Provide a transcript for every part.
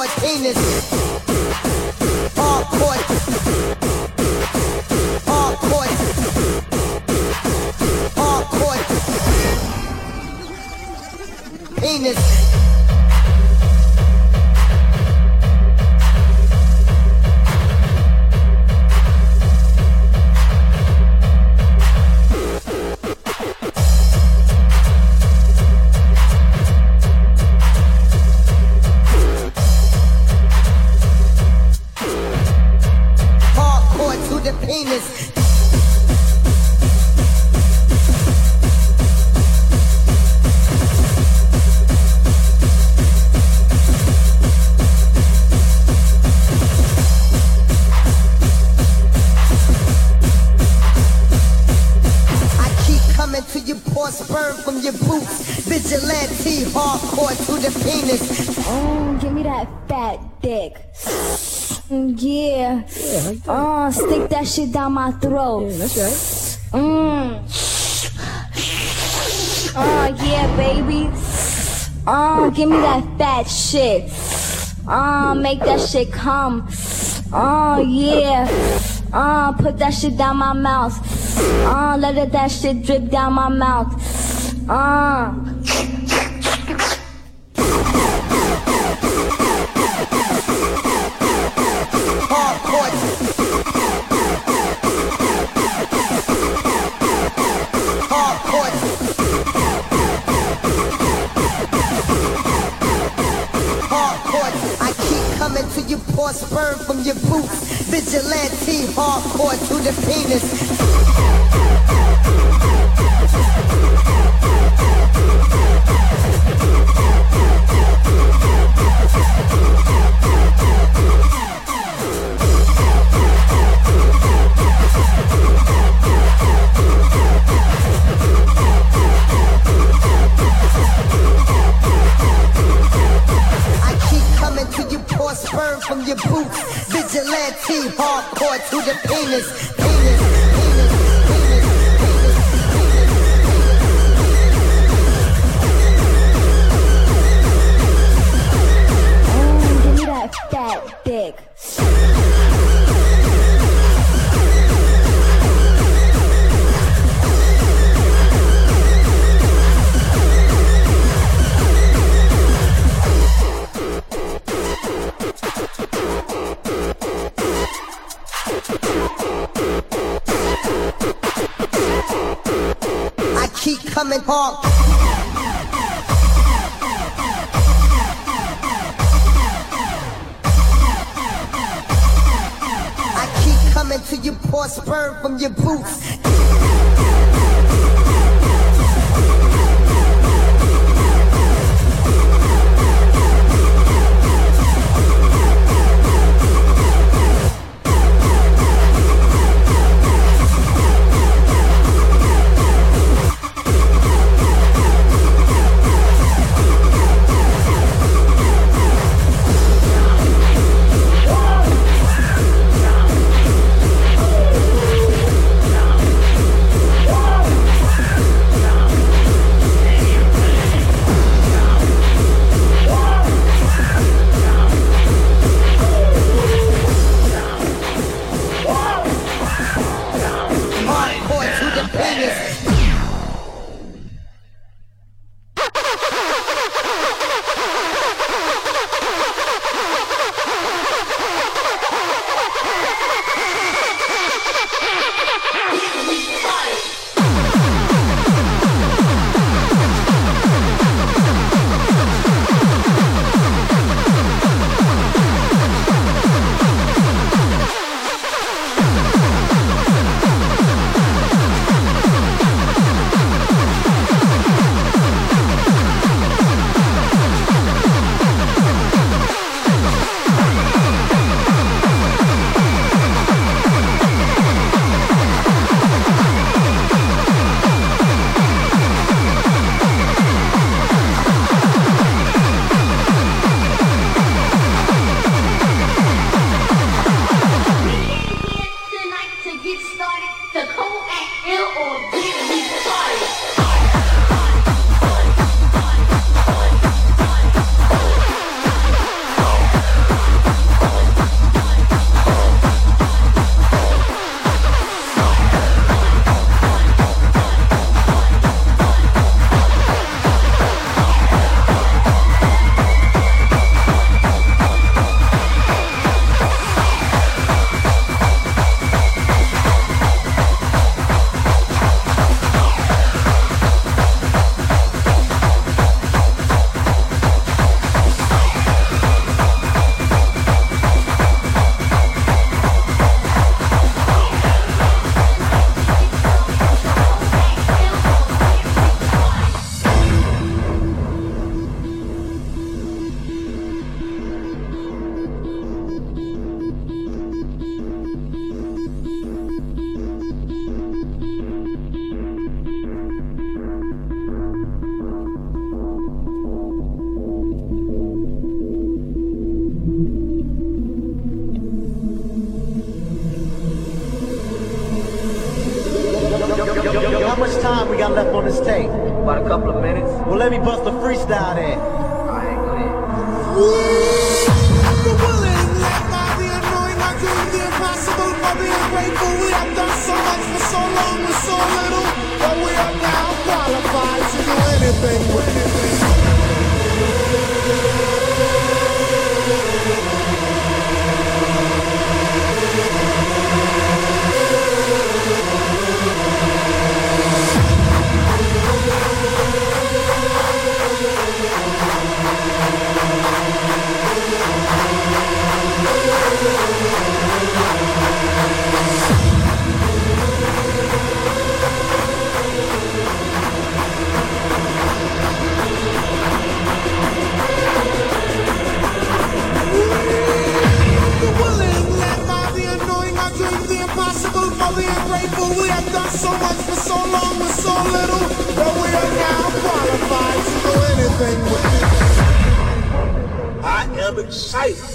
hardcore penis. Hardcore. Hardcore. Hardcore. Penis. Shit down my throat. That's right. Mmm. Oh, yeah, baby. Oh, give me that fat shit. Oh, make that shit come. Oh, yeah. Oh, put that shit down my mouth. Oh, let it, that shit drip down my mouth. Oh. Vigilante, hardcore to the penis. Boots. so much for so long with so little that we are now qualified to do anything with it. I am excited.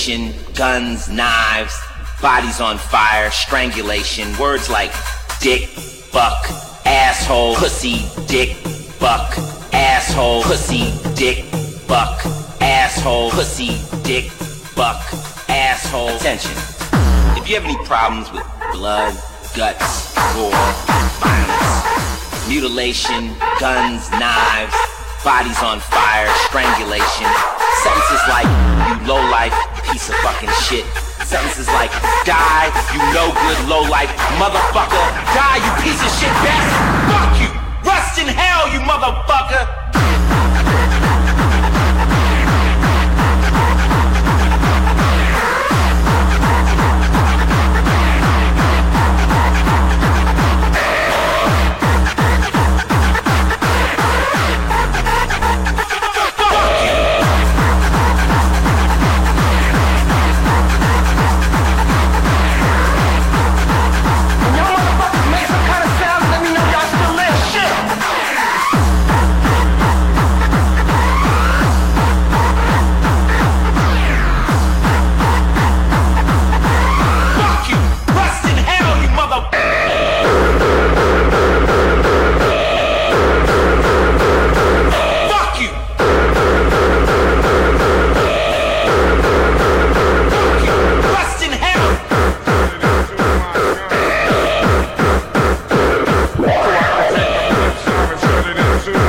Mutilation, guns, knives, bodies on fire, strangulation, words like dick, fuck, asshole, pussy, dick, fuck, asshole, pussy, dick, fuck, asshole, pussy, dick, fuck, asshole. Attention. If you have any problems with blood, guts, gore, violence, mutilation, guns, knives, bodies on fire, strangulation, sentences like you low life piece of fucking shit. Sentences like die, you no good low life motherfucker. Die, you piece of shit bastard. Fuck you. Rust in hell, you motherfucker.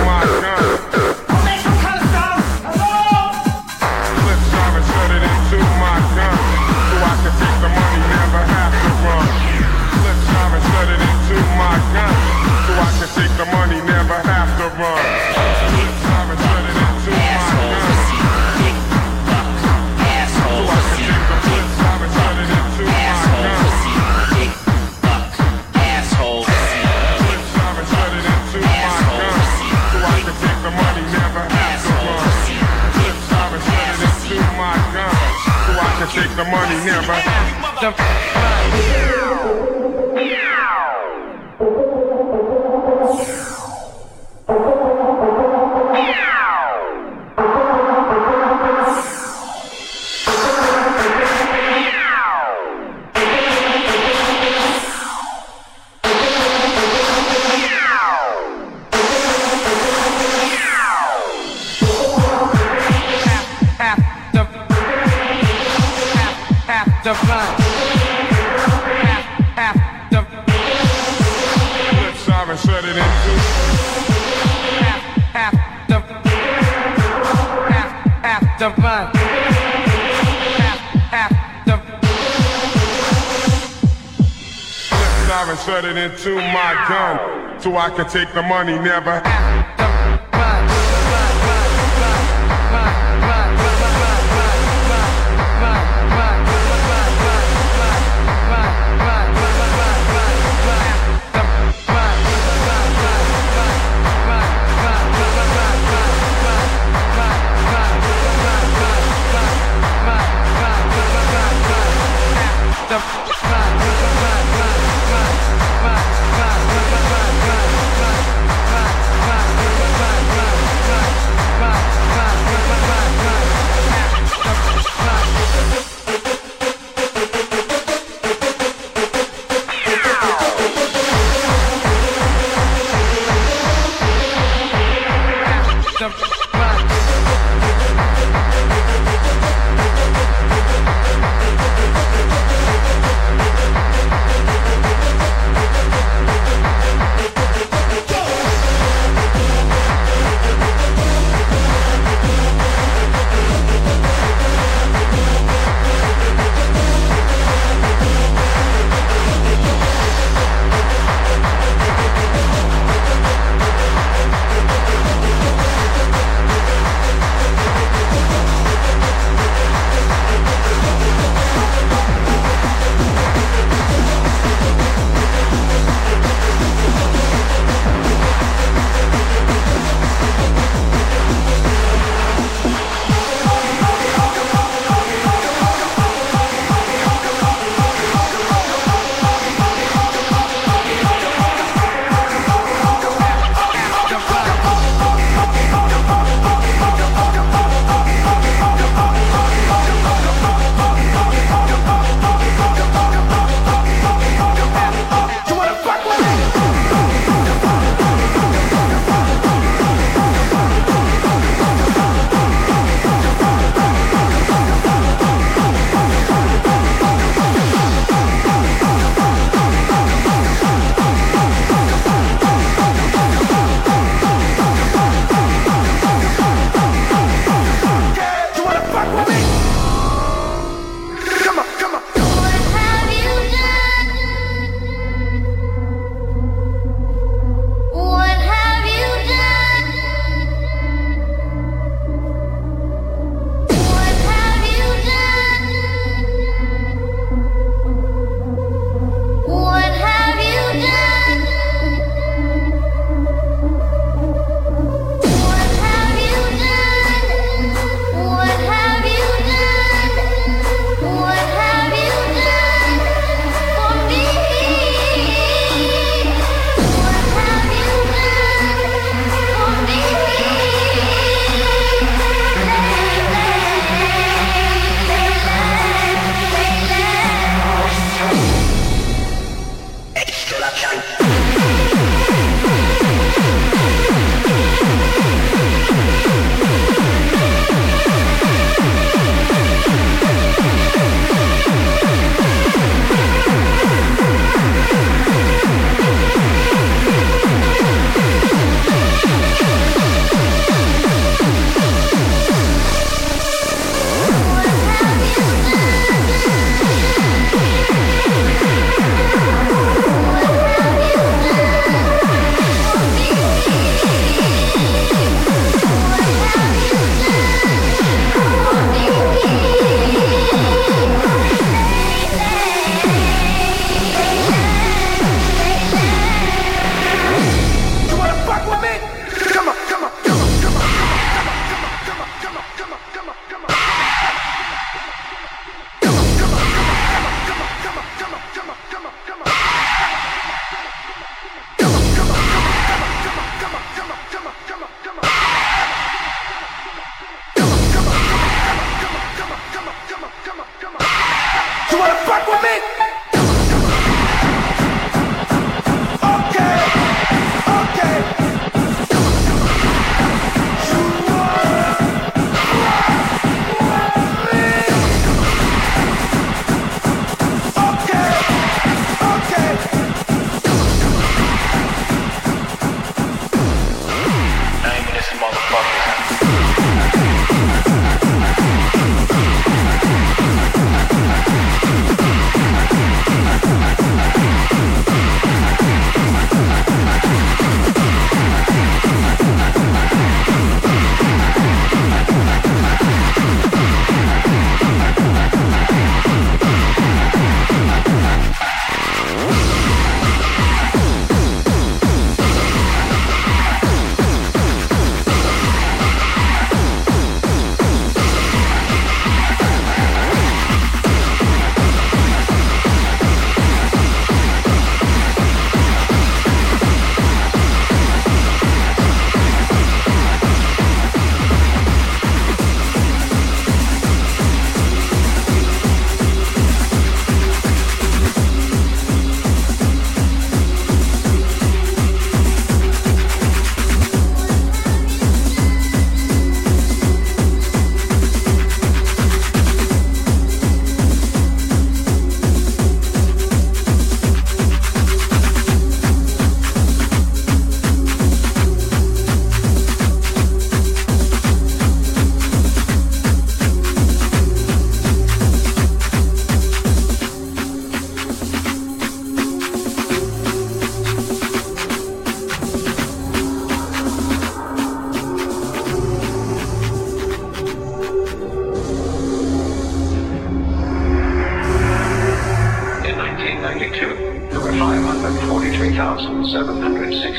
Make the money, never have it into my gun. So I can take the money, never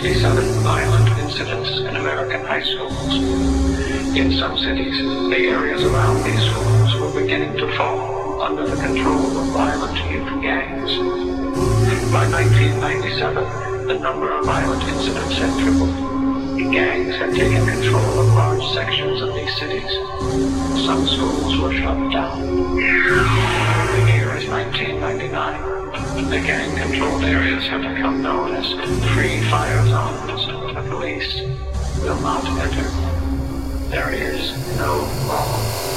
767 violent incidents in American high schools. In some cities, the areas around these schools were beginning to fall under the control of violent youth gangs. By 1997, the number of violent incidents had tripled. The gangs had taken control of large sections of these cities. Some schools were shut down. The year is 1999. The gang-controlled areas have become known as free fire zones. The police will not enter. There is no law.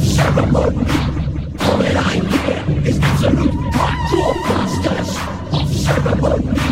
Make your wishes.